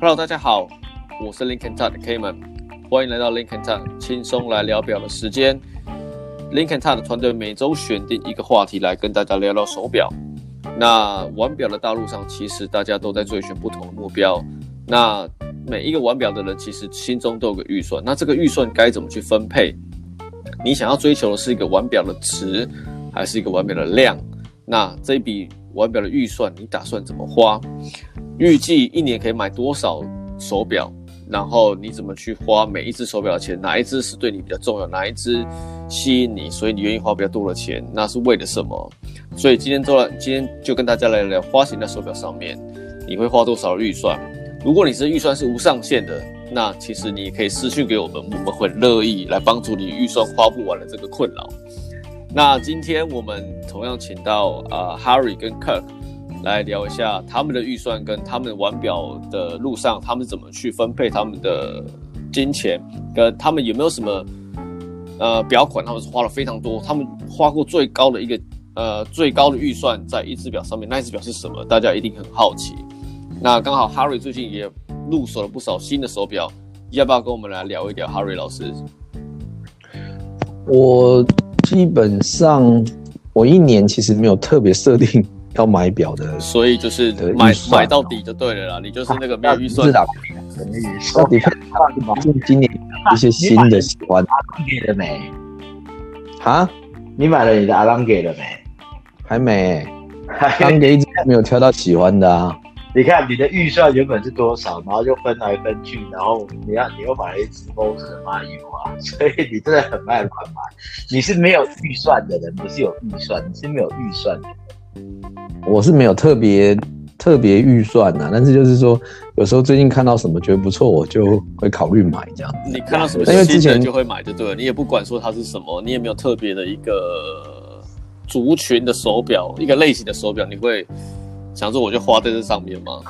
Hello，大家好，我是 Link & Tak 的 Kman，欢迎来到 Lincoln & Tak 轻松来聊表的时间。Lincoln & Tak 的团队每周选定一个话题来跟大家聊聊手表。那玩表的道路上，其实大家都在追寻不同的目标。那每一个玩表的人，其实心中都有个预算。那这个预算该怎么去分配？你想要追求的是一个玩表的值，还是一个玩表的量？那这一笔玩表的预算，你打算怎么花？预计一年可以买多少手表？然后你怎么去花每一只手表的钱？哪一只是对你比较重要？哪一只吸引你？所以你愿意花比较多的钱？那是为了什么？所以今天做了，今天就跟大家来聊花钱在手表上面，你会花多少预算？如果你是预算是无上限的，那其实你可以私讯给我们，我们会乐意来帮助你预算花不完的这个困扰。那今天我们同样请到啊、呃、Harry 跟 Kirk 来聊一下他们的预算跟他们玩表的路上，他们怎么去分配他们的金钱，跟他们有没有什么呃表款，他们是花了非常多，他们花过最高的一个呃最高的预算在一只表上面，那一只表是什么？大家一定很好奇。那刚好 Harry 最近也入手了不少新的手表，要不要跟我们来聊一聊？Harry 老师，我基本上我一年其实没有特别设定要买表的，所以就是买买到底就对了啦。你就是那个没有预算，到底看今年一些新的喜欢，给了没？啊？你买了你的阿当给了没？还没，阿当给一直没有挑到喜欢的啊。你看你的预算原本是多少，然后就分来分去，然后你要你又买了一只 Boss 的马友啊，所以你真的很爱买。你是没有预算的人，不是有预算，你是没有预算的人。我是没有特别特别预算啊，但是就是说，有时候最近看到什么觉得不错，我就会考虑买这样。你看到什么因为之前就会买就对了，你也不管说它是什么，你也没有特别的一个族群的手表，一个类型的手表，你会。想说我就花在这上面吗？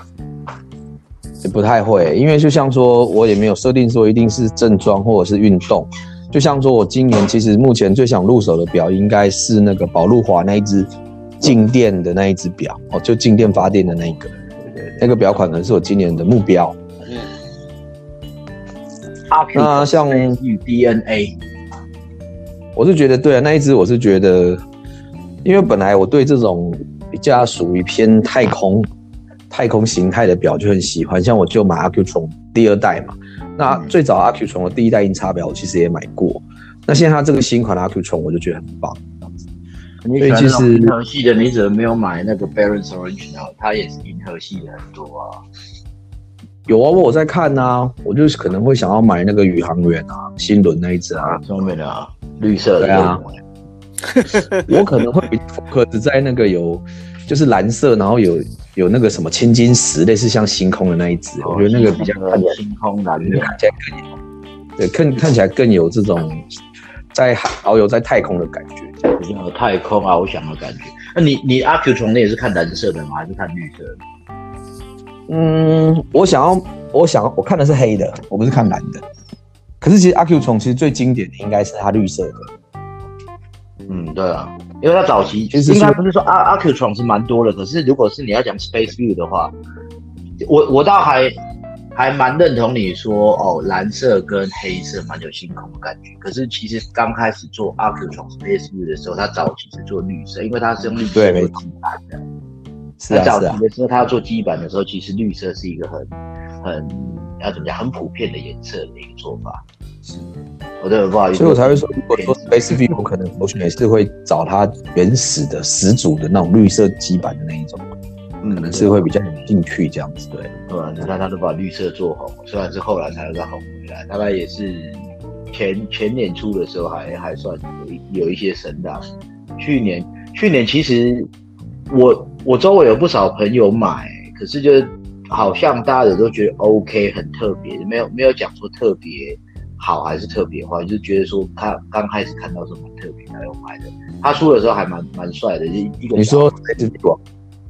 也不太会，因为就像说，我也没有设定说一定是正装或者是运动。就像说我今年其实目前最想入手的表，应该是那个宝路华那一只静电的那一只表哦，就静电发电的那一个，那个表款可能是我今年的目标。嗯。那像 DNA，我是觉得对啊，那一只我是觉得，因为本来我对这种。比较属于偏太空、太空形态的表就很喜欢，像我就买 Accutron 第二代嘛。那最早 Accutron 的第一代音叉表，我其实也买过。那现在它这个新款的 Accutron 我就觉得很棒。所以其实银河系的你怎么没有买那个 Barons Original？它也是银河系的很多啊。有啊，我有在看啊，我就是可能会想要买那个宇航员啊，新轮那一只啊，上面的啊，绿色的。对啊。我可能会比 focus 在那个有，就是蓝色，然后有有那个什么青金石，类似像星空的那一只，哦、我觉得那个比较星空蓝，看起来更有，对，看看起来更有这种在遨游在太空的感觉，比较有太空翱翔的感觉。那你你 Accutron 那也是看蓝色的吗？还是看绿色的？嗯，我想要，我想要我看的是黑的，我不是看蓝的。可是其实 Accutron 其实最经典的应该是它绿色的。嗯，对啊，因为它早期其实应该不是说阿 Accutron 是蛮多的，可是如果是你要讲 Space View 的话，我我倒还还蛮认同你说哦，蓝色跟黑色蛮有星空的感觉。可是其实刚开始做 Accutron Space View 的时候，它早期是做绿色，因为它是用绿色做基板的。是啊，早期的时候，它要做基板的时候，其实绿色是一个很很要怎么讲，很普遍的颜色的一个做法。是。我对，不好意思，所以我才会说，如果说 Space View，我可能我也是会找它原始的始祖的那种绿色基板的那一种，嗯，可能是会比较有兴趣这样子，对。对，你看他都把绿色做红，虽然是后来才让它红回来，大概也是前前年初的时候还还算有有一些声浪。去年去年其实我我周围有不少朋友买，可是就好像大家也都觉得 OK 很特别，没有没有讲说特别。好还是特别坏，就是觉得说他刚开始看到是蛮特别，他有买的。他出的时候还蛮蛮帅的，就一个你说这只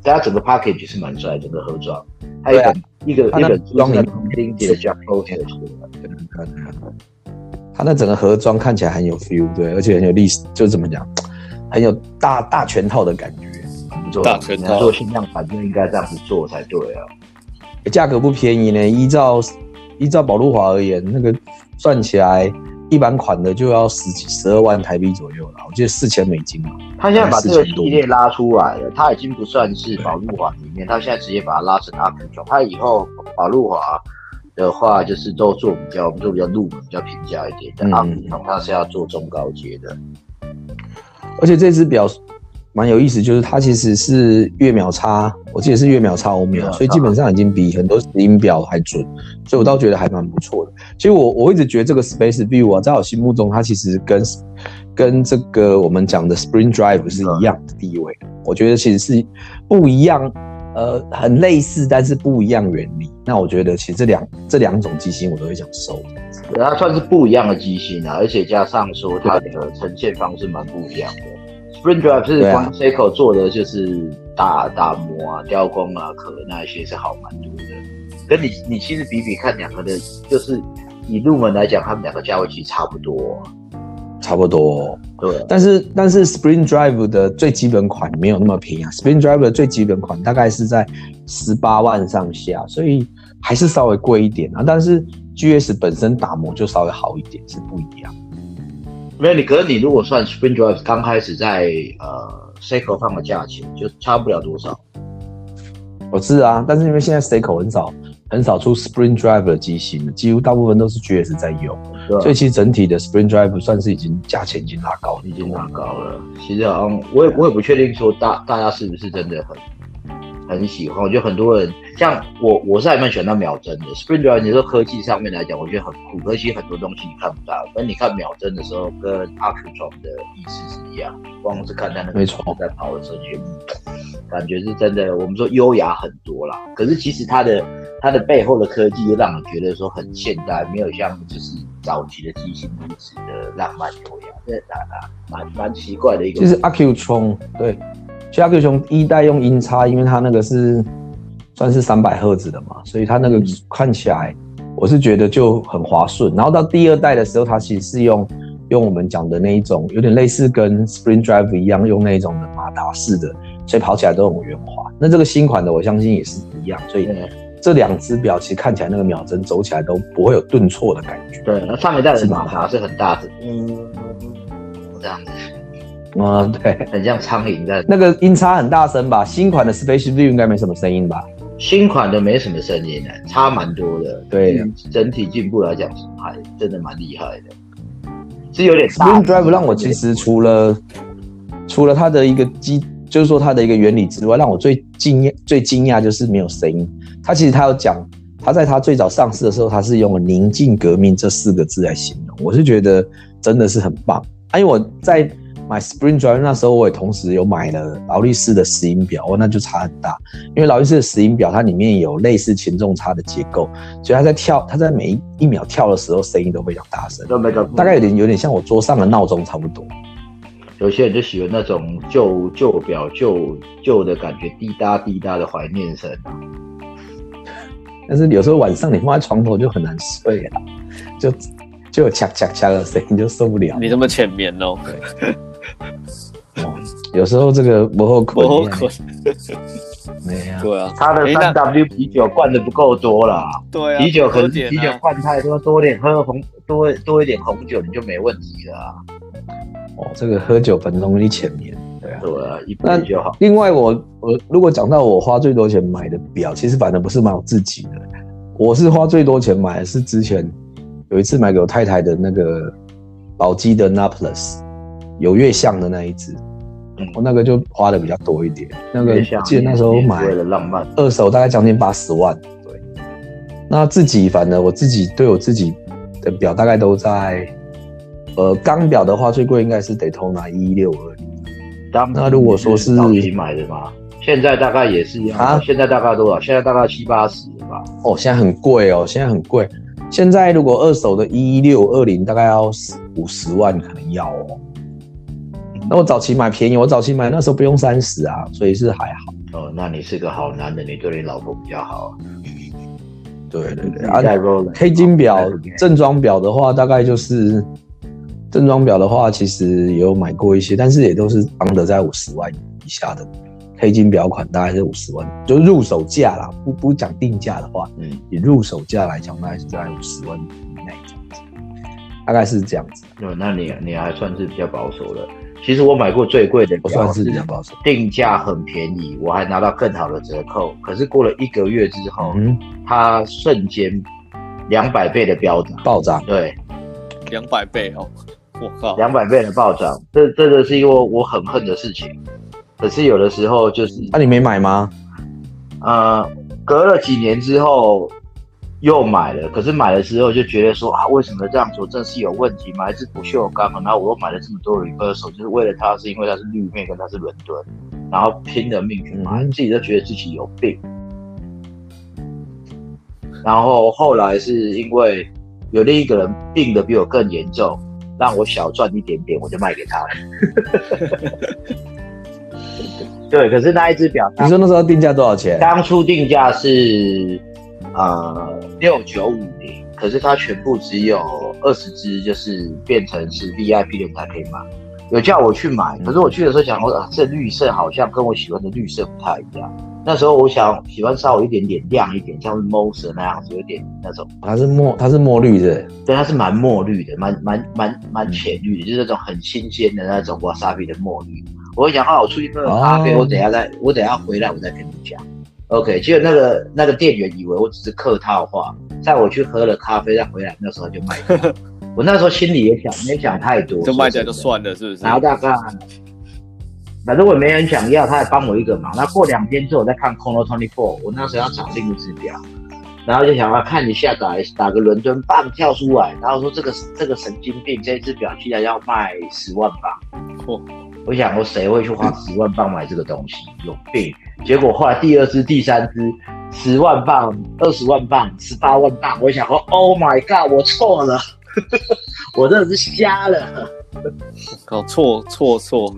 表，他整个 package 是蛮帅，整个盒装，还有一个、啊、一个一个装名钉子的 Jack Purcell 他那整个盒装看起来很有 feel，对，而且很有历史，就怎么讲，很有大大全套的感觉，很不错。大全套做限量版就应该这样子做才对啊。价格不便宜呢。依照依照宝路华而言，那个算起来一般款的就要十几十二万台币左右了，我记得四千美金嘛。他现在把这个系列拉出来了，他已经不算是宝路华里面，他现在直接把它拉成 Accutron。他以后宝路华的话，就是都做比较做比较入门、比较平价一点的。Accutron 它是要做中高阶的，而且这只表。蛮有意思，就是它其实是月秒差，我记得是月秒差欧秒，所以基本上已经比很多石英表还准，所以我倒觉得还蛮不错的。其实我我一直觉得这个 Space View 啊，在我心目中它其实跟跟这个我们讲的 Spring Drive 是一样的地位。我觉得其实是不一样，呃，很类似，但是不一样原理。那我觉得其实这两这两种机芯我都会想收。它算是不一样的机芯啊，而且加上说它的呈现方式蛮不一样的。Spring Drive 是光 Seiko 做的，就是打打磨啊、雕工啊、壳那一些是好蛮多的。跟你你其实比比看两个的，就是以入门来讲，他们两个价位其实差不多，差不多。对，但是但是 Spring Drive 的最基本款没有那么便宜啊。Spring Drive 的最基本款大概是在十八万上下，所以还是稍微贵一点啊。但是 GS 本身打磨就稍微好一点，是不一样。没有你，可是你如果算 Spring Drive 刚开始在呃 Seiko 放的价钱，就差不了多少。我知道啊，但是因为现在 Seiko 很少很少出 Spring Drive 的机型了，几乎大部分都是 GS 在用，啊，所以其实整体的 Spring Drive 算是已经价钱已经拉高，已经拉高了。其实好像我也我也不确定说大大家是不是真的很。很喜欢，我觉得很多人像我，我是还蛮喜欢那秒针的。Spring Drive，你说科技上面来讲，我觉得很酷，可惜很多东西你看不到。但你看秒针的时候，跟 Accutron 的意思是一样，光是看它那个在跑的时候，就感觉是真的。我们说优雅很多啦，可是其实它的它的背后的科技又让你觉得说很现代，没有像就是早期的机芯如此的浪漫优雅，这蛮蛮蛮奇怪的一个。就是 Accutron 对。其实 Accutron 一代用音叉，因为它那个是算是三百赫兹的嘛，所以它那个看起来我是觉得就很滑顺。然后到第二代的时候，它其实是用用我们讲的那一种，有点类似跟 Spring Drive 一样，用那一种的马达式的，所以跑起来都很圆滑。那这个新款的我相信也是一样，所以这两只表其实看起来那个秒针走起来都不会有顿挫的感觉。对，那上一代的马达是很大的，嗯，这样子。啊、嗯，对，很像苍蝇在。那个音差很大声吧？新款的 Space View 应该没什么声音吧？新款的没什么声音的，差蛮多的。对，整体进步来讲，还真的蛮厉害的。是有点大。Spring Drive 让我其实除了除了它的一个机，就是说它的一个原理之外，让我最惊讶、最惊讶就是没有声音。它其实它有讲，它在它最早上市的时候，它是用了“宁静革命”这四个字来形容。我是觉得真的是很棒啊，因为我在。买 Spring Drive 那时候，我也同时有买了劳力士的石英表，哦，那就差很大。因为劳力士的石英表，它里面有类似前重差的结构，所以它在跳，它在每一一秒跳的时候，声音都非常大声，大概有点有点像我桌上的闹钟差不多。有些人就喜欢那种旧旧表、旧旧的感觉，滴答滴答的怀念声。但是有时候晚上你放在床头就很难睡啊，就就有恰恰恰的声音就受不了。你这么浅眠哦。有时候这个不后悔，不好困，没有。对啊，他的三 W 啤酒灌的不够多啦。对啊，啤酒可能啤酒灌太多，多点喝红多多一点红酒，你就没问题了啊。哦，这个喝酒很容易浅眠，对啊。对啊，一杯就好。另外我，我我如果讲到我花最多钱买的表，其实反正不是买我自己的，我是花最多钱买的是之前有一次买给我太太的那个宝玑的 Naples 有月相的那一只。我那个就花的比较多一点，那个记得那时候买二手大概将近八十万，对。那自己反正我自己对我自己的表大概都在，呃，钢表的话最贵应该是 Daytona 一六二零。那如果说是自己买的嘛，现在大概也是一样啊。现在大概多少？现在大概七八十吧。哦，现在很贵哦，现在很贵。现在如果二手的一六二零大概要五十万，可能要哦。那我早期买便宜，我早期买那时候不用三十啊，所以是还好。哦，那你是个好男人，你对你老婆比较好。对对对，啊，K 金表正装表的话，大概就是正装表的话，其实也有买过一些，但是也都是 under 在五十万以下的黑金表款大概是五十万，就是入手价啦，不不讲定价的话，嗯，以入手价来讲，大概是在五十万以内这样子，大概是这样子。嗯，那你你还算是比较保守的。其实我买过最贵的不，算是比较保守，定价很便宜，我还拿到更好的折扣。可是过了一个月之后，嗯，它瞬间两百倍的飙涨，暴涨，对，两百倍哦。我靠，两百倍的暴涨，这这个是因为我很恨的事情。可是有的时候就是，那、啊、你没买吗？呃，隔了几年之后又买了，可是买了之后就觉得说啊，为什么这样做？真是有问题吗？还是不锈钢？然后我又买了这么多 Reverso，就是为了它，是因为它是绿面跟它是伦敦，然后拼了命去买，嗯、自己都觉得自己有病。然后后来是因为有另一个人病的比我更严重。让我小赚一点点，我就卖给他了。对，可是那一只表，你说那时候定价多少钱？当初定价是呃六九五零，可是它全部只有二十只，就是变成是 VIP 的才可以买。有叫我去买，可是我去的时候想说，啊，这绿色好像跟我喜欢的绿色不太一样。那时候我想喜欢稍微一点点亮一点，像是 Moser 那样子，有点那种。它是墨，它是墨绿的，对，它是蛮墨绿的，蛮蛮蛮蛮浅绿的，就是那种很新鲜的那种 Wasabi 的墨绿。我会想，啊，我出去喝个咖啡，哦、我等下再，我等下回来我再跟你讲。OK，结果那个那个店员以为我只是客套话，在我去喝了咖啡再回来，那时候就卖掉。我那时候心里也想，没想太多，就卖掉就算了，是不是？然后大概。反正我也没人想要，他也帮我一个忙。那过两天之后，我再看 Chrono24，我那时候要找另一只表，然后就想要看一下打打个伦敦棒跳出来，然后说这个这个神经病，这只表居然要卖十万镑。嚯！我想说谁会去花十万镑买这个东西？有病！结果后来第二只、第三只，十万镑、二十万镑、十八万镑，我想说，Oh my god，我错了，我真的是瞎了。搞错错错。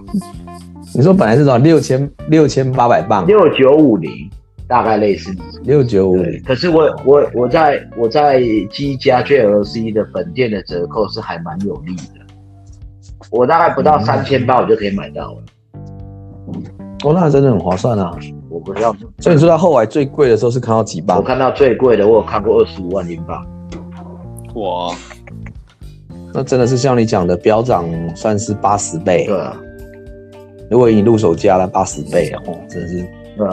你说本来是多少？六千六千八百磅，六九五零，大概类似六九五。可是我我我在我在积家 JLC 的本店的折扣是还蛮有利的，我大概不到三千八我就可以买到了。哦，那真的很划算啊！我不知道，所以你说到后来最贵的时候是看到几磅？我看到最贵的，我有看过二十五万英镑。哇，那真的是像你讲的，飙涨算是八十倍。对啊。如果你入手价那八十倍哦，真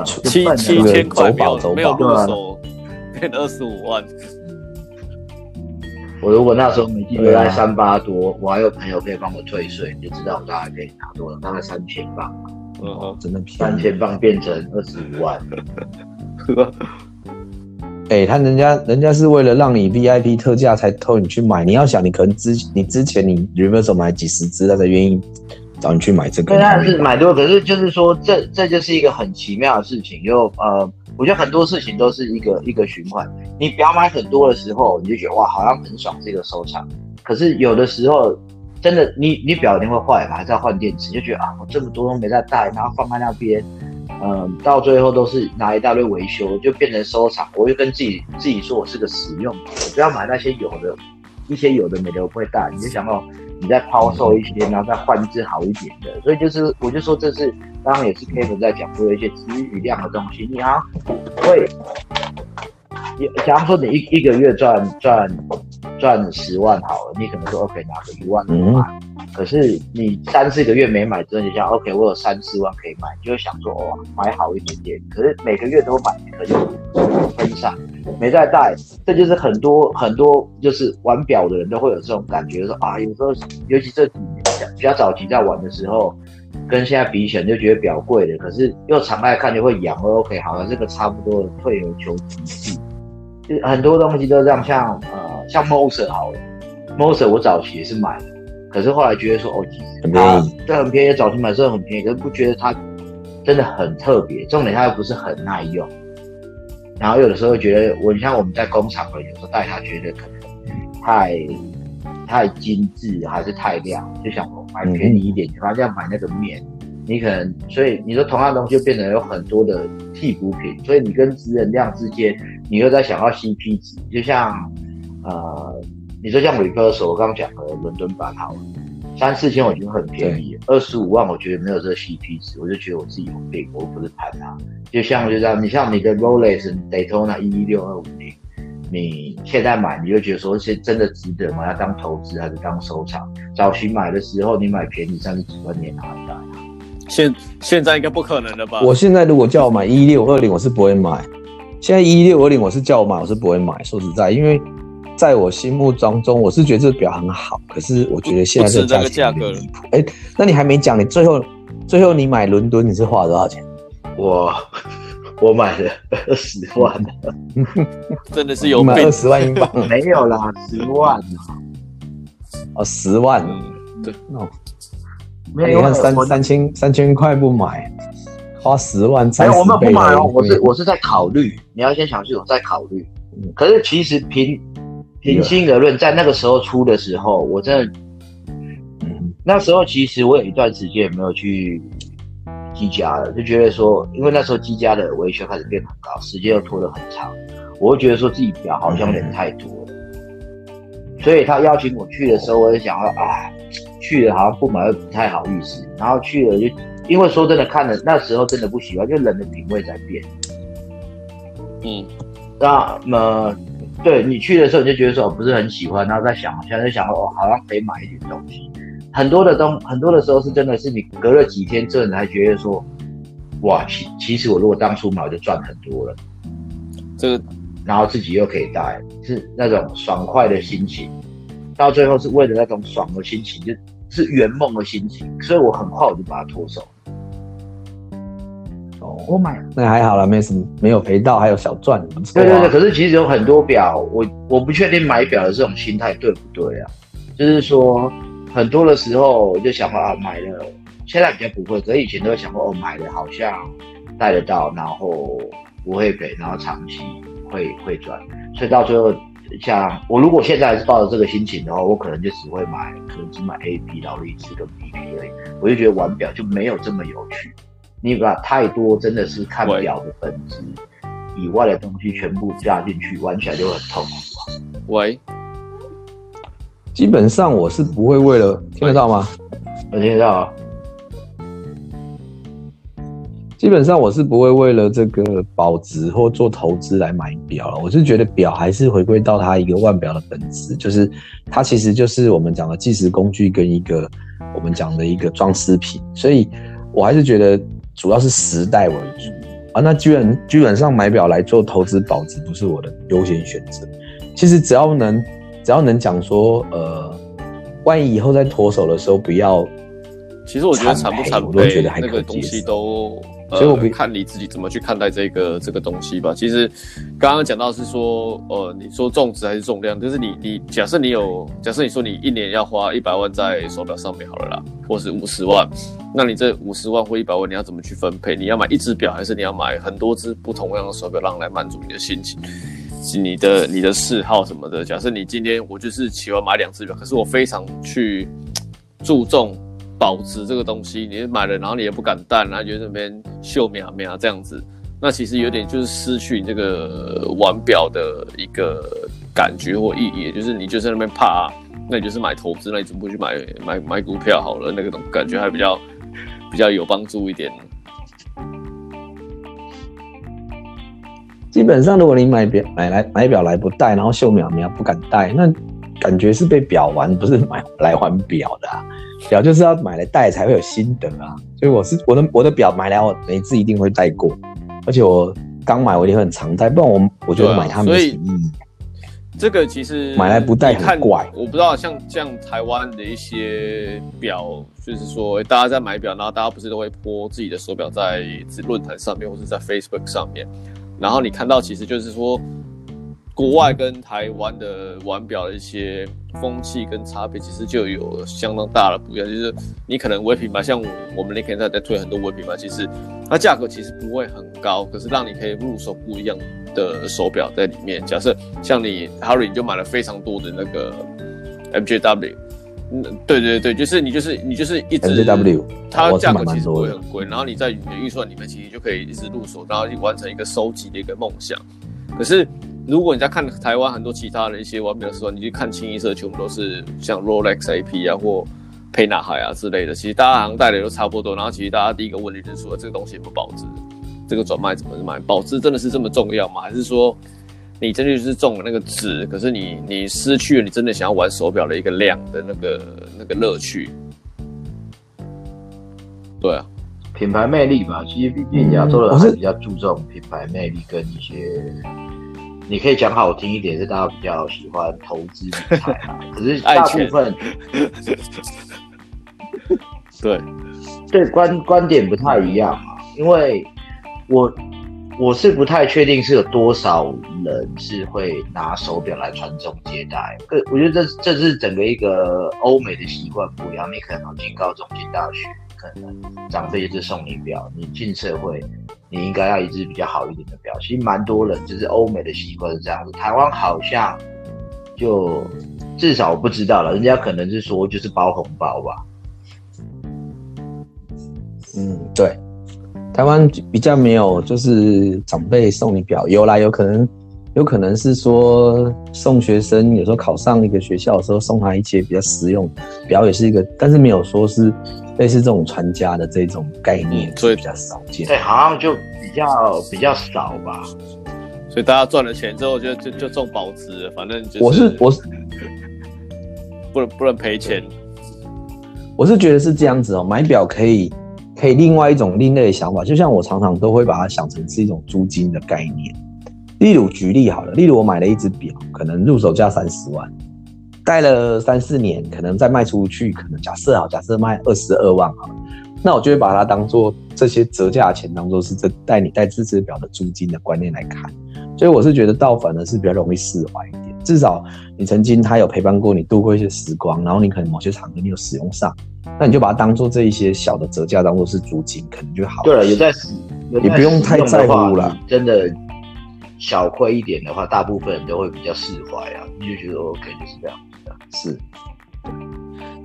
七七千块没有没有入手，变二十五万。我如果那时候没记得在三八多，我还有朋友可以帮我退税，你就知道我大概可以拿多少，大概三千镑。哦，真的便宜，三千磅变成二十五万。哎，他人家人家是为了让你 VIP 特价才偷你去买，你要想你可能之你之前你 Reverso 买几十只，他才愿意。找你去买这个，对，那是买多，可是就是说，这这就是一个很奇妙的事情。就呃，我觉得很多事情都是一个一个循环。你不要买很多的时候，你就觉得哇，好像很爽，这个收藏。可是有的时候，真的，你你表一定会坏嘛，还是要换电池，就觉得啊，我这么多都没在带，然后放在那边，嗯、到最后都是拿一大堆维修，就变成收藏。我就跟自己自己说，我是个实用，我不要买那些有的，一些有的没的我不会带，你就想到。你再抛售一些，然后再换只好一点的，所以就是我就说这是，刚刚也是 Kev 在讲说一些质与量的东西。你好，会，假如说你一一个月赚赚赚十万好了，你可能说 OK 拿个一万五可是你三四个月没买，之后就像 OK 我有三四万可以买，就会想说哦买好一点点，可是每个月都买，可能分散。没再带，这就是很多很多就是玩表的人都会有这种感觉，说啊，有时候尤其这几年比较早期在玩的时候，跟现在比起来就觉得表贵了，可是又常来看就会痒。OK，好了，这个差不多退而求其次，就很多东西都这样，像呃像 Moser 好了，Moser 我早期也是买的，可是后来觉得说哦，其实很便宜，对，很便宜，早期买候很便宜，可是不觉得它真的很特别，重点它又不是很耐用。然后有的时候觉得，我你像我们在工厂的，有时候带它觉得可能太太精致还是太亮，就想买便宜一点，反正要买那个面，你可能所以你说同样的东西就变成有很多的替补品，所以你跟质能量之间，你又在想要 CP 值，就像呃你说像 Reverso 我刚刚讲的伦敦版好了，三四千我觉得很便宜，二十五万我觉得没有这个 CP 值，我就觉得我自己有病，我不是盘它。就像就这样，你像你的 Rolex Daytona 一一六二五零，你现在买，你就觉得说是真的值得吗？要当投资还是当收藏？早期买的时候你买便宜三十几万，你也拿得到。现现在应该不可能了吧？我现在如果叫我买一六二零，我是不会买。现在一六二零，我是叫我买，我是不会买。说实在，因为在我心目当中，我是觉得这个表很好，可是我觉得现在这个价格离谱。哎、欸，那你还没讲，你最后最后你买伦敦，你是花了多少钱？我 我买了二十万，真的是有买二十万英镑？没有啦，十万哦，十万，对，哦。没有，你看三三千三千块不买，花十万三十倍。没有，我们不买哦。我是我是在考虑，你要先想清楚，再考虑。可是其实平平心而论，在那个时候出的时候，我真的，嗯，那时候其实我有一段时间也没有去积家了，就觉得说，因为那时候积家的维修开始变很高，时间又拖得很长，我会觉得说自己表好像有点太多了。所以他邀请我去的时候，我就想说啊。去了好像不买又不太好意思，然后去了就因为说真的看了那时候真的不喜欢，就人的品味在变。嗯，那么对你去的时候你就觉得说我不是很喜欢，然后在想现在在想哦，好像可以买一点东西。很多的东很多的时候是真的是你隔了几天之后你才觉得说哇，其其实我如果当初买我就赚很多了。这个然后自己又可以带，是那种爽快的心情，到最后是为了那种爽的心情就是圆梦的心情，所以我很快我就把它脱手。哦，我买那还好了，没什么，没有赔到，还有小赚，不错啊。对对对，可是其实有很多表，我我不确定买表的这种心态对不对啊？就是说，很多的时候我就想说啊，买了，现在比较不会，可是以前都会想说哦，买了好像戴得到，然后不会赔，然后长期会会赚，所以到最后。像我如果现在还是抱着这个心情的话，我可能就只会买，可能只买 A P 劳力士跟 B P 而已。我就觉得玩表就没有这么有趣。你把太多真的是看表的本质以外的东西全部加进去，玩起来就很痛苦。喂，基本上我是不会为了听得到吗？我听得到啊。基本上我是不会为了这个保值或做投资来买表了。我是觉得表还是回归到它一个腕表的本质，就是它其实就是我们讲的计时工具跟一个我们讲的一个装饰品。所以我还是觉得主要是时代为主啊。那基本基本上买表来做投资保值不是我的优先选择。其实只要能只要能讲说，呃，万一以后在脱手的时候不要，其实我觉得惨不惨，我都觉得还可那个东西都。所以我看你自己怎么去看待这个这个东西吧。其实刚刚讲到是说，呃，你说重质还是重量，就是你你假设你有，假设你说你一年要花一百万在手表上面好了啦，或是五十万，那你这五十万或一百万你要怎么去分配？你要买一只表，还是你要买很多只不同样的手表，让来满足你的心情，你的你的嗜好什么的？假设你今天我就是喜欢买两只表，可是我非常去注重。保值这个东西，你买了，然后你也不敢戴，然后就在那边秀苗苗这样子，那其实有点就是失去你这个玩表的一个感觉或意义，就是你就在那边怕，那你就是买投资，那你怎么不去买买买股票好了？那个种感觉还比较比较有帮助一点。基本上，如果你买表买来买表来不戴，然后秀苗苗不敢戴，那感觉是被表玩，不是买来玩表的。表就是要买来戴才会有心得啊，所以我是我的我的表买来我每次一定会戴过，而且我刚买我一定很常戴，不然我我觉得买它没什么意义。这个其实买来不戴很怪，我不知道像像台湾的一些表，就是说大家在买表，然后大家不是都会 po 自己的手表在论坛上面或者在 Facebook 上面，然后你看到其实就是说。国外跟台湾的腕表的一些风气跟差别，其实就有相当大的不一样。就是你可能微品牌，像我们那天在在推很多微品牌，其实它价格其实不会很高，可是让你可以入手不一样的手表在里面。假设像你 Harry 你就买了非常多的那个 MJW，嗯，对对对，就是你就是你就是一直 MJW，它价格其实不会很贵，然后你在你的预算里面其实就可以一直入手，然后去完成一个收集的一个梦想。可是。如果你在看台湾很多其他的一些玩表的时候，你去看清一色，全部都是像 Rolex AP 啊，或沛纳海啊之类的，其实大家好像戴的都差不多。然后其实大家第一个问题就是说，这个东西不保值，这个转卖怎么卖？保值真的是这么重要吗？还是说你真的就是中了那个值，可是你你失去了你真的想要玩手表的一个量的那个那个乐趣？对啊，品牌魅力吧。其实毕竟亚洲人还是比较注重品牌魅力跟一些。你可以讲好听一点，是大家比较喜欢投资理财啊。可是大部分，对对观观点不太一样嘛。因为我我是不太确定是有多少人是会拿手表来传宗接代。我觉得这这是整个一个欧美的习惯不一样。你可能进高中进大学，可能长辈就是送你表，你进社会。你应该要一只比较好一点的表，其实蛮多人就是欧美的习惯是这样子，台湾好像就至少我不知道了，人家可能是说就是包红包吧。嗯，对，台湾比较没有就是长辈送你表，有啦，有可能有可能是说送学生，有时候考上一个学校的时候送他一些比较实用表，也是一个，但是没有说是。类似这种传家的这种概念，所以比较少见。对，好像就比较比较少吧。所以大家赚了钱之后就，就就就中保值，反正就是。我是我是不能不能赔钱。我是觉得是这样子哦、喔，买表可以可以另外一种另类的想法，就像我常常都会把它想成是一种租金的概念。例如举例好了，例如我买了一只表，可能入手价三十万。戴了三四年，可能再卖出去，可能假设好，假设卖二十二万好，那我就会把它当做这些折价钱当做是这带你戴这只表的租金的观念来看，所以我是觉得倒反而是比较容易释怀一点，至少你曾经他有陪伴过你度过一些时光，然后你可能某些场合你有使用上，那你就把它当做这一些小的折价当做是租金，可能就好。对了，有在使，你不用太在乎了，真的小亏一点的话，大部分人都会比较释怀啊，你就觉得 OK 就是这样。是，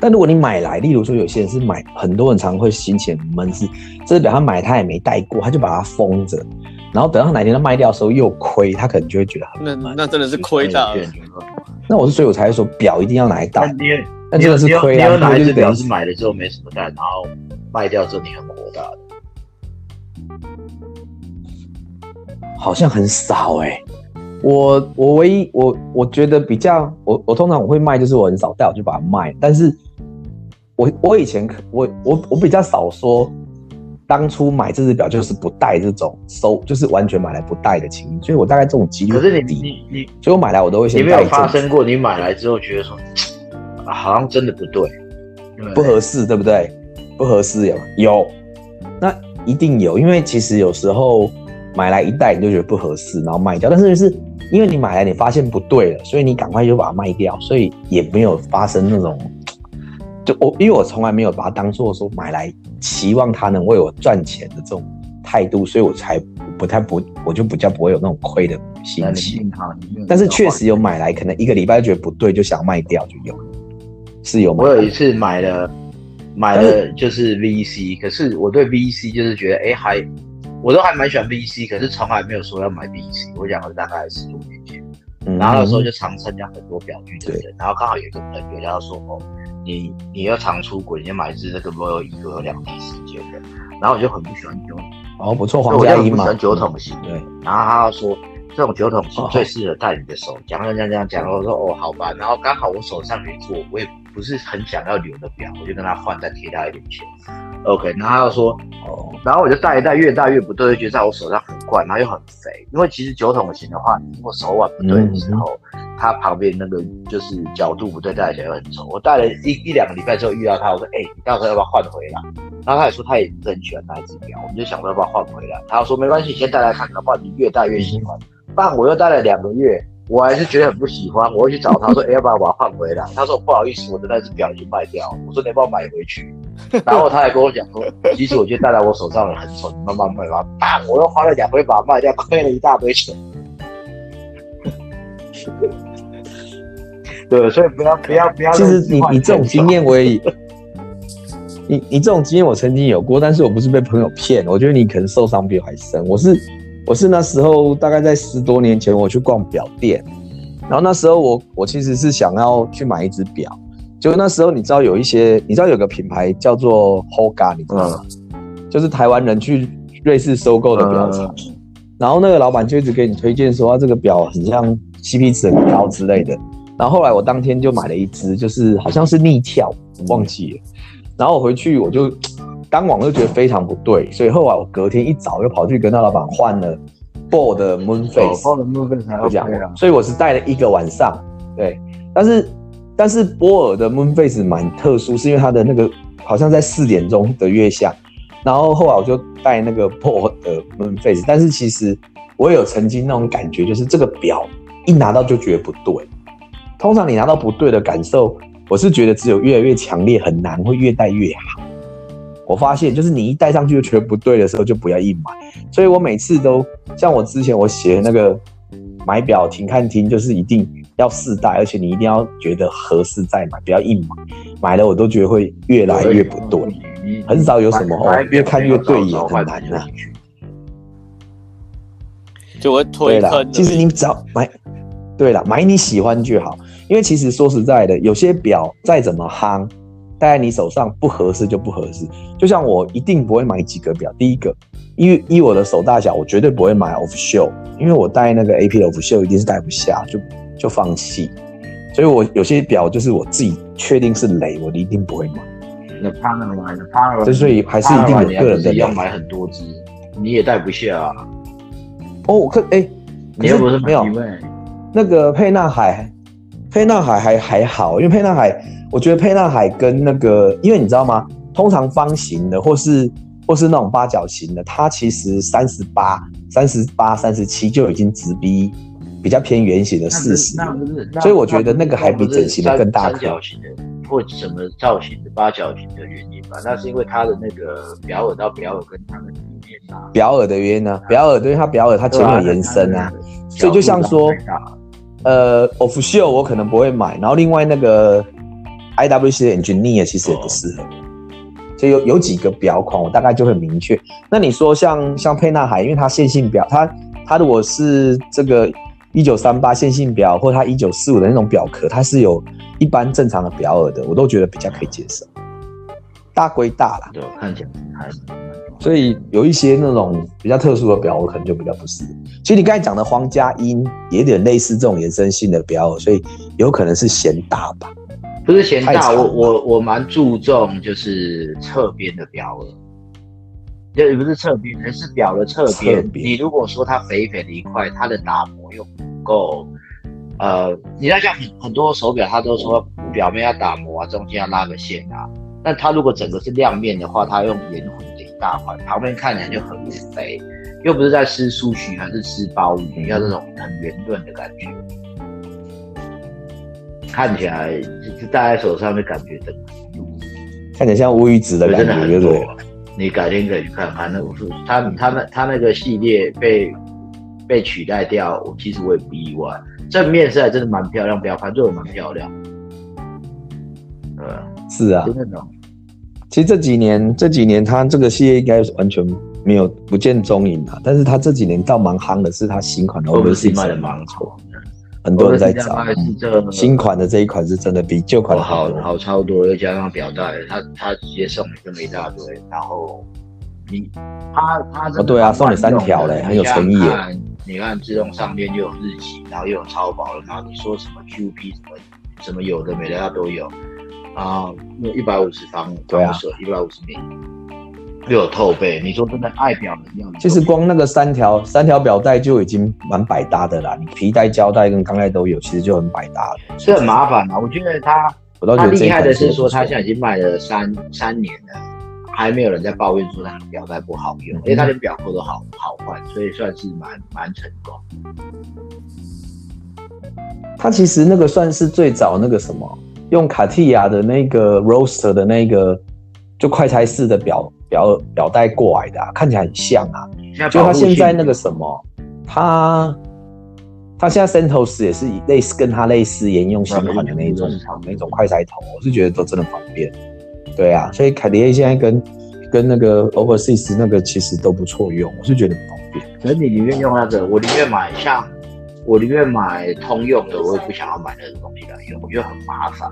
但如果你买来，例如说有些人是买，很多人常会心情闷，是这个表他买他也没戴过，他就把它封着，然后等到他哪天他卖掉的时候又亏，他可能就会觉得很那那真的是亏大了。那我是所以我才会说表一定要拿来戴，那真的是亏啊！你有哪一只表是买了之后没什么戴，然后卖掉之后你很火大的？好像很少哎、欸。我我唯一我我觉得比较我我通常我会卖，就是我很少戴，我就把它卖。但是我我以前我我我比较少说，当初买这只表就是不带这种收，就是完全买来不带的情况。所以我大概这种几率可是你你你，所以我买来我都会先戴。你没有发生过你买来之后觉得说，好像真的不对，不合适，对不对？不合适有有，那一定有，因为其实有时候买来一袋你就觉得不合适，然后卖掉，但是就是。因为你买来，你发现不对了，所以你赶快就把它卖掉，所以也没有发生那种，就我因为我从来没有把它当做说买来期望它能为我赚钱的这种态度，所以我才不太不，我就比较不会有那种亏的心情。但是确实有买来，可能一个礼拜就觉得不对，就想卖掉，就有，是有。我有一次买了，买了就是 VC，可是我对 VC 就是觉得，哎、欸，还。我都还蛮喜欢 VC，可是从来没有说要买 VC。我讲的大概十多年前，嗯、然后那时候就常参加很多表具的人，然后刚好有一个朋友，他说：“哦，你你要常出国，你要买一支那个 Royal Eagle 有两体时间的。”然后我就很不喜欢酒桶，哦不错，皇家一嘛，喜欢酒桶型。对，然后他说这种酒桶型最适合戴你的手，讲讲讲讲讲，我说哦好吧，然后刚好我手上没做，我也不是很想要留的表，我就跟他换，再贴他一点钱。OK，然后他又说，哦，然后我就戴一戴，越戴越不对，觉得在我手上很怪，然后又很肥。因为其实酒桶型的话，如果手腕不对的时候，嗯、它旁边那个就是角度不对，戴起来会很丑。我戴了一一两个礼拜之后遇到他，我说，哎、欸，你到时候要不要换回来？然后他也说他也很喜欢那一只表，我们就想说要不要换回来。他说没关系，先戴来看，的话你越戴越喜欢。但我又戴了两个月。我还是觉得很不喜欢，我会去找他说：“哎、欸，要不要把它换回来？”他说：“不好意思，我的那只表已经卖掉。”我说：“你要不要买回去？” 然后他还跟我讲说：“其实我觉得戴在我手上的很丑，你慢慢卖吧。”砰！我又花了两回把它卖掉，亏了一大堆钱。对，所以不要不要不要。其实你你这种经验我也，你你这种经验我曾经有过，但是我不是被朋友骗，我觉得你可能受伤比我还深。我是。我是那时候大概在十多年前，我去逛表店，然后那时候我我其实是想要去买一只表，就那时候你知道有一些，你知道有个品牌叫做 Hoga，你知道吗？嗯、就是台湾人去瑞士收购的表厂，嗯、然后那个老板就一直给你推荐说，他这个表很像 CP 值很高之类的。然后后来我当天就买了一只，就是好像是逆跳，忘记了。然后我回去我就当晚就觉得非常不对，所以后来我隔天一早又跑去跟那老板换了 BOSS 的 Moonface，BOSS 的 Moonface 才这样。所以我是戴了一个晚上，对。但是但是波尔的 Moonface 蛮特殊，是因为它的那个好像在四点钟的月相。然后后来我就戴那个波尔的 Moonface，但是其实我有曾经那种感觉，就是这个表一拿到就觉得不对。通常你拿到不对的感受，我是觉得只有越来越强烈，很难会越戴越好。我发现就是你一戴上去就觉得不对的时候，就不要硬买。所以我每次都像我之前我写那个买表停看听，就是一定要试戴，而且你一定要觉得合适再买，不要硬买。买了我都觉得会越来越不对，很少有什么哦，越看越对眼很难啊，就会推坑。其实你只要买，对了，买你喜欢就好。因为其实说实在的，有些表再怎么夯，戴在你手上不合适就不合适。就像我一定不会买几个表，第一个，依依我的手大小，我绝对不会买 off show，因为我戴那个 AP 的 off show 一定是戴不下，就就放弃。所以我有些表就是我自己确定是雷，我一定不会买。那 Panerai 的 Panerai，所以还是一定有个人的。要买很多只，你也带不下啊。哦，我看，哎、欸，你又不是没有那个沛纳海。沛纳海还还好，因为沛纳海，我觉得沛纳海跟那个，因为你知道吗？通常方形的，或是或是那种八角形的，它其实三十八、三十八、三十七就已经直逼比较偏圆形的四十。所以我觉得那个还比整形的更大。三角形的或什么造型的八角形的原因吧？那是因为它的那个表耳到表耳跟它的里面啊，表耳的原因呢？表耳对于它表耳它前面有延伸啊，所以就像说。呃，Official 我可能不会买，然后另外那个 IWC 的 Engineer 其实也不适合，所以有有几个表款我大概就会明确。那你说像像沛纳海，因为它线性表，它它如果是这个一九三八线性表，或它一九四五的那种表壳，它是有一般正常的表耳的，我都觉得比较可以接受。大归大啦，对，看起来还是。所以有一些那种比较特殊的表，我可能就比较不适应。其实你刚才讲的皇家音也有点类似这种延伸性的表耳，所以有可能是嫌大吧？不是嫌大，我我我蛮注重就是侧边的表耳，也不是侧边，而是表的侧边。边你如果说它肥肥的一块，它的打磨又不够，呃，你那像很很多手表，它都说表面要打磨啊，中间要拉个线啊。但它如果整个是亮面的话，它用圆弧的一大块，旁边看起来就很肥，又不是在吃苏许还是吃鲍鱼，要这种很圆润的感觉，看起来就戴在手上的感觉真的，看起来像乌鱼子的感觉，真的很多。你改天可以去看看那个，它它那他那个系列被被取代掉，我其实我也不意外。正面是还真的蛮漂亮，表盘做的蛮漂亮，呃，是啊，真的。其实这几年，这几年他这个系列应该完全没有不见踪影了。但是他这几年倒蛮夯的，是他新款的 Overseas 卖的蛮好，很多人在找。新款的这一款是真的比旧款好好超多，又加上表带，他他直接送你这么一大堆，然后你他他哦对啊，送你三条嘞，很有诚意。你看自动上面又有日期，然后又有超薄的，然后你说什么 QP 什么什么有的没的它都有。啊，那一百五十方，对啊，一百五十米，又有透背。你说真的爱表的样子，其实光那个三条三条表带就已经蛮百搭的啦。你皮带、胶带跟钢带都有，其实就很百搭了。是很麻烦啊，我觉得他，我倒觉得他厉害的是说，他现在已经卖了三三年了，还没有人在抱怨说他的表带不好用，因为他连表扣都好好换，所以算是蛮蛮成功。他其实那个算是最早那个什么。用卡地亚的那个 roaster 的那个就快拆式的表表表带过来的，啊，看起来很像啊。就他现在那个什么，他他现在 CENTOS 也是以类似跟他类似沿用新款的那种那种快拆头，我是觉得都真的方便。对啊，所以凯迪 A 现在跟跟那个 Overseas 那个其实都不错用，我是觉得很方便。可是你宁愿用那个，我宁愿买像我宁愿买通用的，我也不想要买那个东西来用，我觉得很麻烦。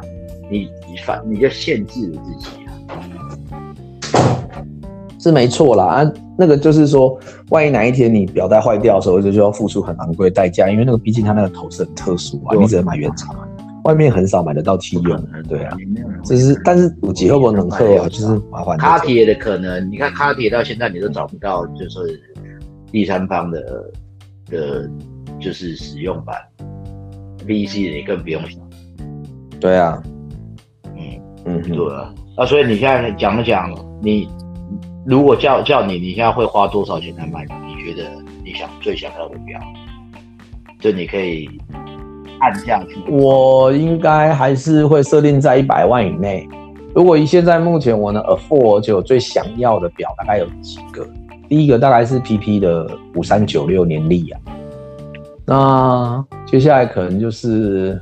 你你反你就限制了自己啊，是没错啦啊，那个就是说，万一哪一天你表带坏掉的时候，就就要付出很昂贵的代价，因为那个毕竟它那个头是很特殊啊，你只能买原厂，外面很少买得到 T 用，对啊，只是但是五级会不会能克啊？就是麻烦。卡铁的可能，你看卡铁到现在你都找不到，就是第三方的的，就是使用版，VC 的你更不用想。对啊。嗯嗯，对啊，啊，所以你现在讲一讲，你如果叫叫你，你现在会花多少钱来买？你觉得你想最想要的表？就你可以按下去。我应该还是会设定在一百万以内。如果以现在目前我能 afford 就最想要的表，大概有几个？第一个大概是 PP 的五三九六年历啊，那接下来可能就是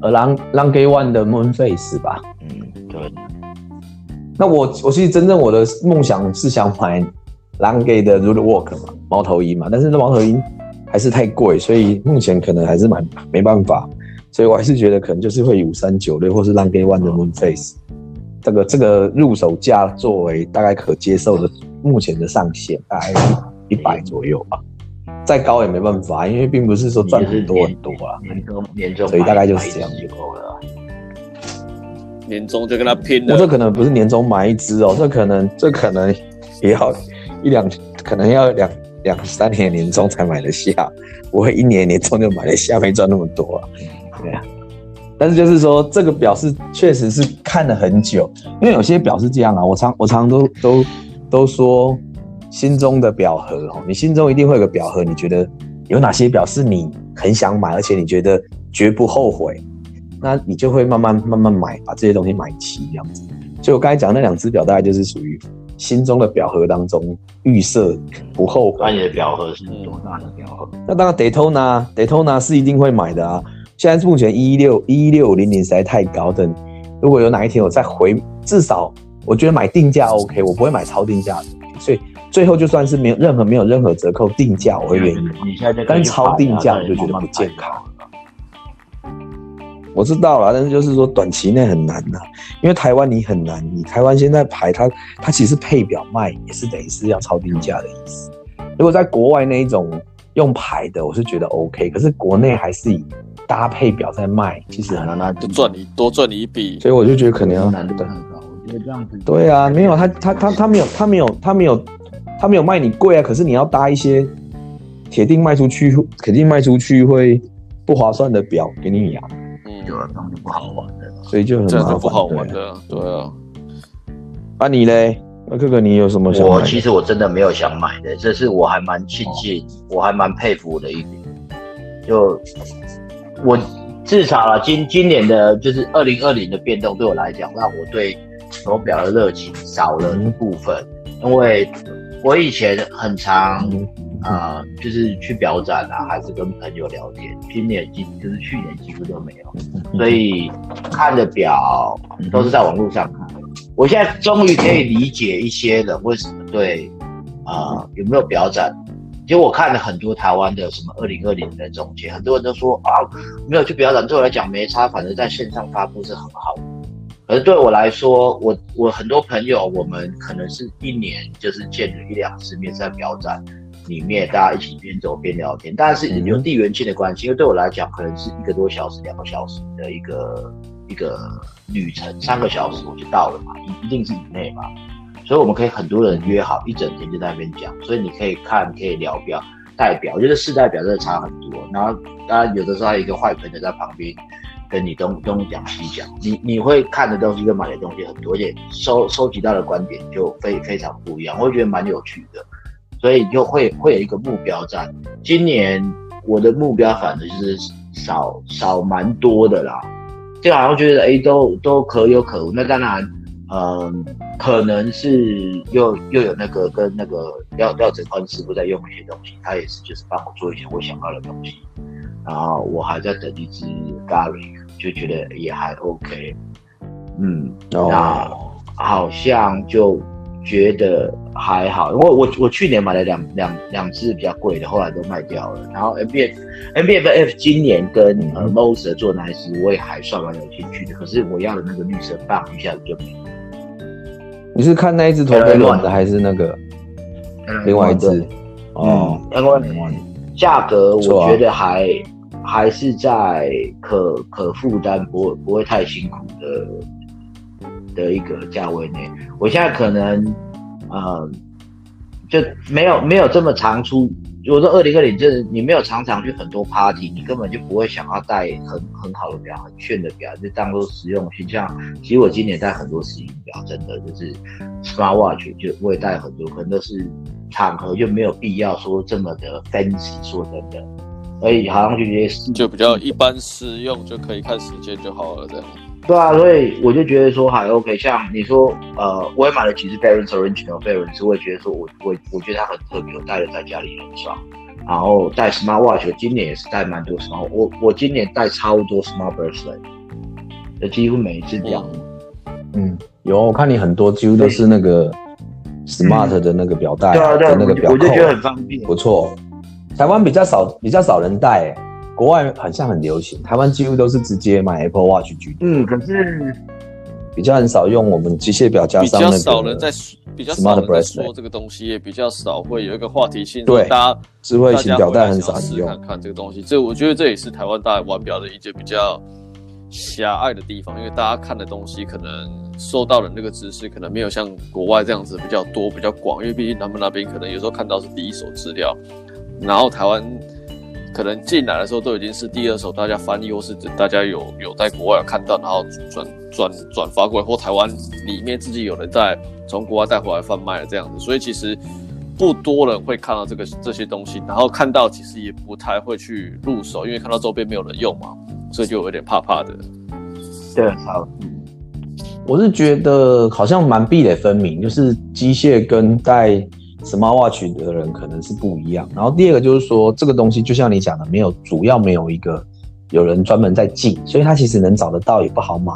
呃 Long Lange One 的 Moonface 吧。那我我其实真正我的梦想是想买 Lange 的 Roadwalk 嘛，猫头鹰嘛，但是那猫头鹰还是太贵，所以目前可能还是买没办法，所以我还是觉得可能就是会以五三九六或是 Lange One 的 Moonface，这个这个入手价作为大概可接受的目前的上限，大概一百左右吧，再高也没办法，因为并不是说赚很多很多啊，年终年终，所以大概就是这样就够了。年终就跟他拼了，我这可能不是年终买一支哦，这可能这可能也要一两，可能要两两三年年终才买得下，不会一年年终就买得下，没赚那么多啊。对啊，但是就是说这个表是确实是看了很久，因为有些表是这样啊，我常我常都都都说心中的表盒哦，你心中一定会有个表盒，你觉得有哪些表是你很想买，而且你觉得绝不后悔。那你就会慢慢慢慢买，把这些东西买齐这样子。所以我刚才讲那两只表，大概就是属于心中的表盒当中预设不后悔。那你的表盒是多大的表盒？那当然，Daytona，Daytona 是一定会买的啊。现在目前一六一六零零实在太高的，如果有哪一天我再回，至少我觉得买定价 OK，我不会买超定价的。所以最后就算是没有任何没有任何折扣定价，我会愿意买。你现在但超定价我就觉得不健康。我知道了，但是就是说短期内很难呐、啊，因为台湾你很难，你台湾现在牌它它其实配表卖也是等于是要超定价的意思。如果在国外那一种用牌的，我是觉得 OK，可是国内还是以搭配表在卖，其实很难拿就赚你多赚你一笔，所以我就觉得可能要难度很高。我觉得这样子对啊，没有他他他他没有他没有他没有他没有卖你贵啊，可是你要搭一些铁定卖出去肯定卖出去会不划算的表给你养。有了，这样就不好玩的，所以就很麻烦，不好玩的，对啊。啊，你嘞？那哥哥，你有什么想买的？我其实我真的没有想买的，这是我还蛮庆幸，我还蛮佩服我的一点。就我至少了今今年的，就是二零二零的变动，对我来讲，让我对手表的热情少了一部分，因为我以前很常。啊、呃，就是去表展啊，还是跟朋友聊天。今年几就是去年几乎都没有，所以看的表都是在网络上看。我现在终于可以理解一些人为什么对啊、呃、有没有表展。其实我看了很多台湾的什么二零二零的总结，很多人都说啊没有去表展对我来讲没差，反正在线上发布是很好的。可是对我来说，我我很多朋友，我们可能是一年就是见了一两次面在表展。里面大家一起边走边聊天，但是有地缘性的关系，因为对我来讲，可能是一个多小时、两个小时的一个一个旅程，三个小时我就到了嘛，一一定是以内嘛，所以我们可以很多人约好一整天就在那边讲，所以你可以看，可以聊表，代表，我觉得四代表真的差很多。然后当然有的时候还有一个坏朋友在旁边跟你东东讲西讲，你你会看的东西跟买的东西很多，而且收收集到的观点就非非常不一样，我会觉得蛮有趣的。所以就会会有一个目标在。今年我的目标反正就是少少蛮多的啦，就好像觉得哎、欸、都都可有可无。那当然，嗯，可能是又又有那个跟那个廖廖哲宽师傅在用一些东西，他也是就是帮我做一些我想要的东西。然后我还在等一只 Garrick，就觉得也还 OK。嗯，那好像就。觉得还好，因为我我去年买了两两两只比较贵的，后来都卖掉了。然后 N B F N B F F 今年跟呃 Moser 做那一只，我也还算蛮有兴趣的。可是我要的那个绿色棒一下子就没了。你是看那一只头被乱的，还是那个另外一只？哦，因为价格我觉得还还是在可可负担，不不会太辛苦的。的一个价位内，我现在可能，呃，就没有没有这么常出。如果说二零二零，就是你没有常常去很多 party，你根本就不会想要带很很好的表，很炫的表，就当做实用性。像其实我今年带很多实用表，真的就是 smart watch，就我也带很多，可能都是场合就没有必要说这么的 fancy，说真的，所以好像就觉得就比较一般实用，就可以看时间就好了这样。对啊，所以我就觉得说还 OK。像你说，呃，我也买了几只 Barons Original Barons，我也觉得说我我我觉得它很特别，我戴了在家里很爽。然后戴 Smart Watch，我今年也是戴蛮多 Smart，我我今年戴超多 Smart Bracelet，就几乎每一只表。嗯，有我看你很多几乎都是那个 Smart 的那个表带，对啊对啊，那个表扣，我就觉得很方便，不错。台湾比较少比较少人戴、欸。国外好像很流行，台湾几乎都是直接买 Apple Watch 居多。嗯，可是比较很少用我们机械表加上那个。比较少人在比较少人在说这个东西，也比较少会有一个话题性。对，大家智慧型表带很少用。看看这个东西，这我觉得这也是台湾大家玩表的一件比较狭隘的地方，因为大家看的东西可能受到的那个知识可能没有像国外这样子比较多、比较广，因为毕竟他们那边可能有时候看到是第一手资料，然后台湾。可能进来的时候都已经是第二手，大家翻译或是大家有有在国外看到，然后转转转发过来，或台湾里面自己有人在从国外带回来贩卖的这样子，所以其实不多人会看到这个这些东西，然后看到其实也不太会去入手，因为看到周边没有人用嘛，所以就有点怕怕的。对，好，我是觉得好像蛮壁垒分明，就是机械跟带。Smart Watch 的人可能是不一样，然后第二个就是说，这个东西就像你讲的，没有主要没有一个有人专门在进，所以它其实能找得到也不好买，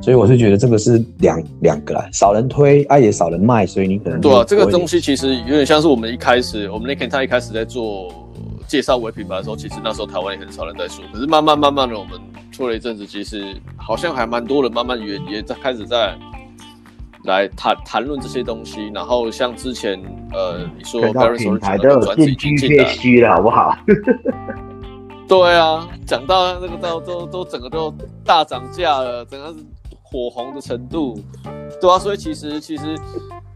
所以我是觉得这个是两两个啦，少人推，啊也少人卖，所以你可能对啊，这个东西其实有点像是我们一开始，我们 Linken Tag 一开始在做介绍微品牌的时候，其实那时候台湾也很少人在说，可是慢慢慢慢的我们做了一阵子，其实好像还蛮多人慢慢也也在开始在。来谈谈论这些东西，然后像之前，呃，你说品牌都有进军必须了，好不好？对啊，讲到那个都都都整个都大涨价了，整个是火红的程度，对啊，所以其实其实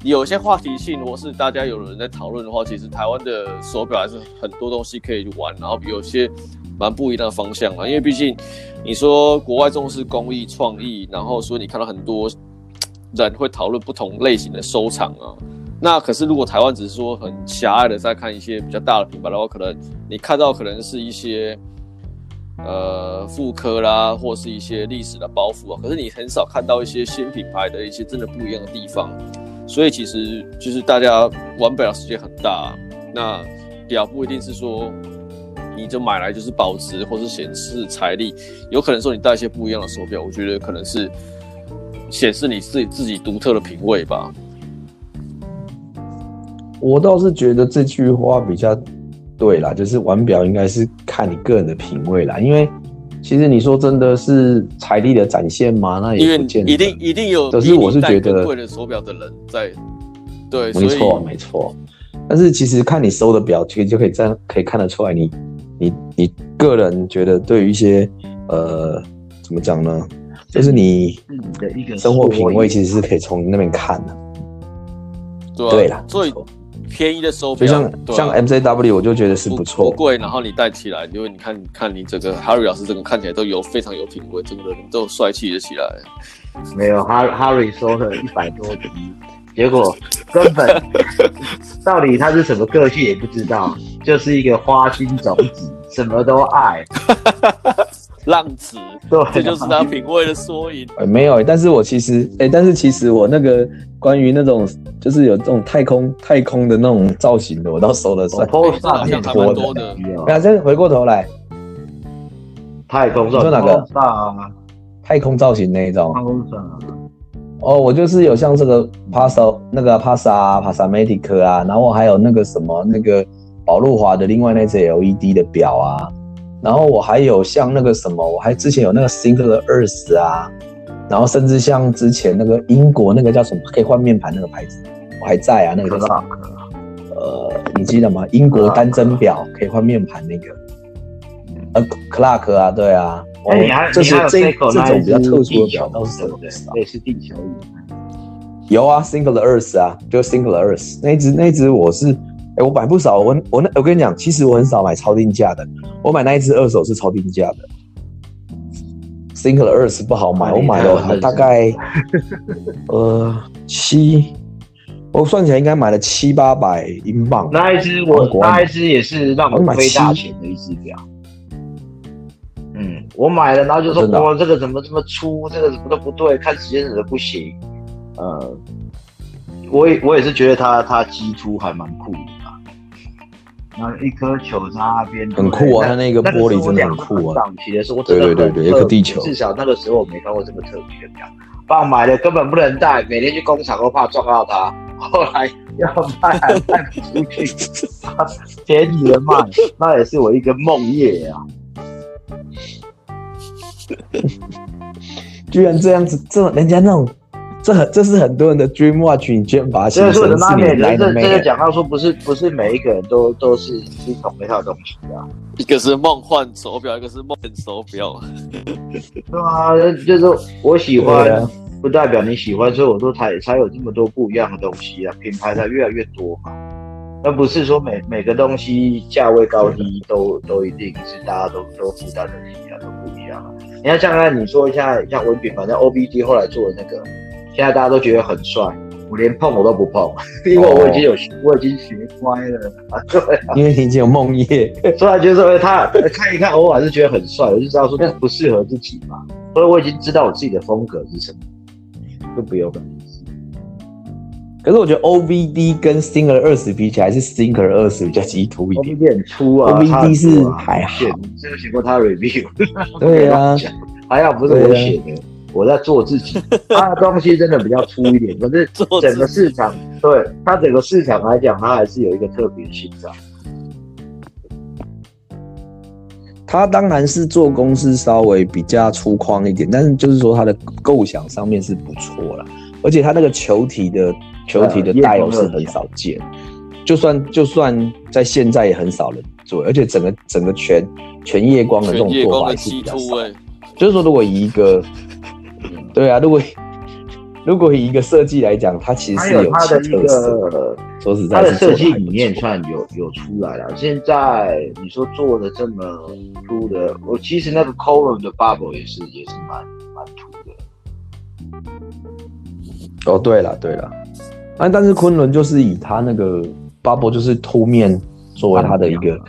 有些话题性，如果是大家有人在讨论的话，其实台湾的手表还是很多东西可以玩，然后有些蛮不一样的方向啊，因为毕竟你说国外重视工艺创意，然后所以你看到很多。人会讨论不同类型的收藏啊，那可是如果台湾只是说很狭隘的在看一些比较大的品牌的话，可能你看到可能是一些呃复刻啦，或是一些历史的包袱啊，可是你很少看到一些新品牌的一些真的不一样的地方，所以其实就是大家玩表的世界很大，那表不一定是说你就买来就是保值或是显示财力，有可能说你戴一些不一样的手表，我觉得可能是。显示你自己自己独特的品味吧。我倒是觉得这句话比较对啦，就是玩表应该是看你个人的品味啦。因为其实你说真的是财力的展现吗？那也不见得。一定一定有。可是我是觉得贵的手表的人在。对，没错没错。但是其实看你收的表，其实就可以这样可以看得出来你，你你你个人觉得对于一些呃怎么讲呢？就是你的一个生活品味，其实是可以从那边看的。对啦，最便宜的手表，像像 MCW，我就觉得是不错，不贵。然后你戴起来，因为你看看你整个 Harry 老师，整个看起来都有非常有品味，整个人都帅气的起来。没有，Harry Harry 收了一百多集，结果根本 到底他是什么个性也不知道，就是一个花心种子，什么都爱。浪子，对，这就是他品味的缩影。欸、没有，但是我其实，哎、欸，但是其实我那个关于那种，就是有这种太空太空的那种造型的，我倒收了算，好像还蛮多的。那先回过头来，太空造型，你说哪个？太空造型那一种。太空哦，我就是有像这个 Pasa 那个 Pasa Pasamatic 啊，然后还有那个什么那个宝路华的另外那只 LED 的表啊，然后我还有像那个什么，我还之前有那个 Sinclair Earth 啊，然后甚至像之前那个英国那个叫什么可以换面盘那个牌子，我还在啊，那个叫什么？呃，你记得吗？英国单针表可以换面盘那个，呃，Clark 啊，对啊。哎，你还这是这这种比较特殊的表，都是有的。也是地球仪。有啊，Single Earth 啊，就 Single Earth 那一只，那一只我是，哎，我买不少。我我那我跟你讲，其实我很少买超定价的。我买那一只二手是超定价的。Single Earth 不好买，我买了大概呃七，我算起来应该买了七八百英镑。那一只我那一只也是让我亏大钱的一只表。嗯，我买了，然后就说哇，这个怎么这么粗，这个怎么都不对，看时间怎么不行。呃，我也我也是觉得它它机出还蛮酷的一颗球在那边很酷啊，它那个玻璃真的很酷啊。早期的时候，对对对对，一颗地球，至少那个时候我没看过这么特别的表。爸买的根本不能带，每天去工厂都怕撞到它。后来要卖还卖不出去，便宜的卖，那也是我一个梦魇啊。居然这样子，这人家那种，这很这是很多人的 dream watch，你居然把它写成是你来的。这这个讲到说，不是不是每一个人都都是是同一套东西啊。一个是梦幻手表，一个是梦幻手表。对啊，就是我喜欢，不代表你喜欢，所以我说才才有这么多不一样的东西啊，品牌才越来越多嘛。而不是说每每个东西价位高低都都一定是大家都都负担得起啊，都不一样啊。你看，像刚才你说一下，像文炳，反正 OBD 后来做的那个，现在大家都觉得很帅，我连碰我都不碰，因为我已经有学，我已经学乖了啊。对啊，因为你已经有梦魇，所以就是说他看一看，偶尔还是觉得很帅，我就知道说那不适合自己嘛。所以我已经知道我自己的风格是什么，就不用了。可是我觉得 O V D 跟 Sinclair 二十比起来，是 Sinclair 二十比较激突一点。O V D 很粗啊，O V D 是还好。这个写过他 review。对啊，还好不是我写的，我在做自己。他的东西真的比较粗一点，可是整个市场，对他整个市场来讲，他还是有一个特别性的。他当然是做工是稍微比较粗犷一点，但是就是说他的构想上面是不错了，而且他那个球体的。球体的带有是很少见，就算就算在现在也很少人做，而且整个整个全全夜光的这种做法是比较少。就是说，如果以一个，对啊，如果 如果以一个设计来讲，它其实是有它的一个，说实在，它的设计理念算有有出来了。现在你说做的这么凸的，我其实那个 Colon 的 Bubble 也是也是蛮蛮凸的。哦，对了对了。但但是昆仑就是以它那个 bubble 就是凸面作为它的一个、嗯、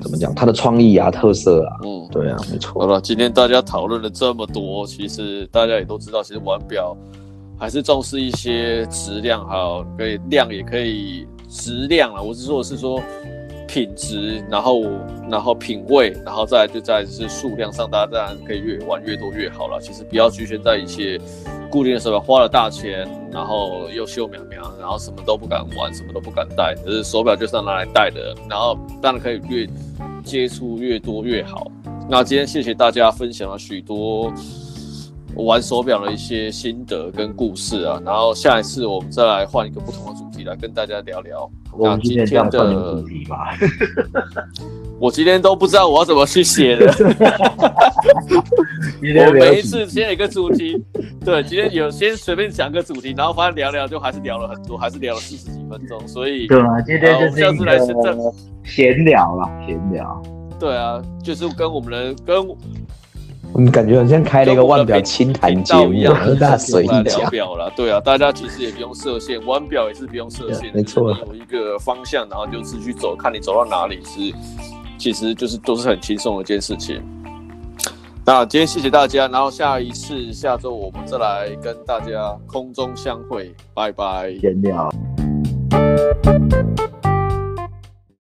怎么讲，它的创意啊特色啊，嗯，对啊，没错。好了，今天大家讨论了这么多，其实大家也都知道，其实玩表还是重视一些质量，还有可以量也可以质量啊。我是说的是说品质，然后然后品味，然后再就再是数量上，大家当然可以越玩越多越好了。其实不要局限在一些。固定的手表花了大钱，然后又秀苗苗，然后什么都不敢玩，什么都不敢戴。可是手表就是拿来戴的，然后当然可以越接触越多越好。那今天谢谢大家分享了许多玩手表的一些心得跟故事啊，然后下一次我们再来换一个不同的主题来跟大家聊聊。那今天的主题吧。我今天都不知道我要怎么去写的。我每一次先有一个主题，对，今天有先随便讲个主题，然后发现聊聊就还是聊了很多，还是聊了四十几分钟，所以对啊，今天就是一个闲聊了，闲聊。对啊，就是跟我们的跟，我们感觉好像开了一个腕表清谈节目一样，和大家随意聊表了。对啊，大家其实也不用设限，腕表也是不用设限，没错，有一个方向，然后就是去走，看你走到哪里是。其实就是都是很轻松的一件事情。那今天谢谢大家，然后下一次下周我们再来跟大家空中相会，拜拜，见面。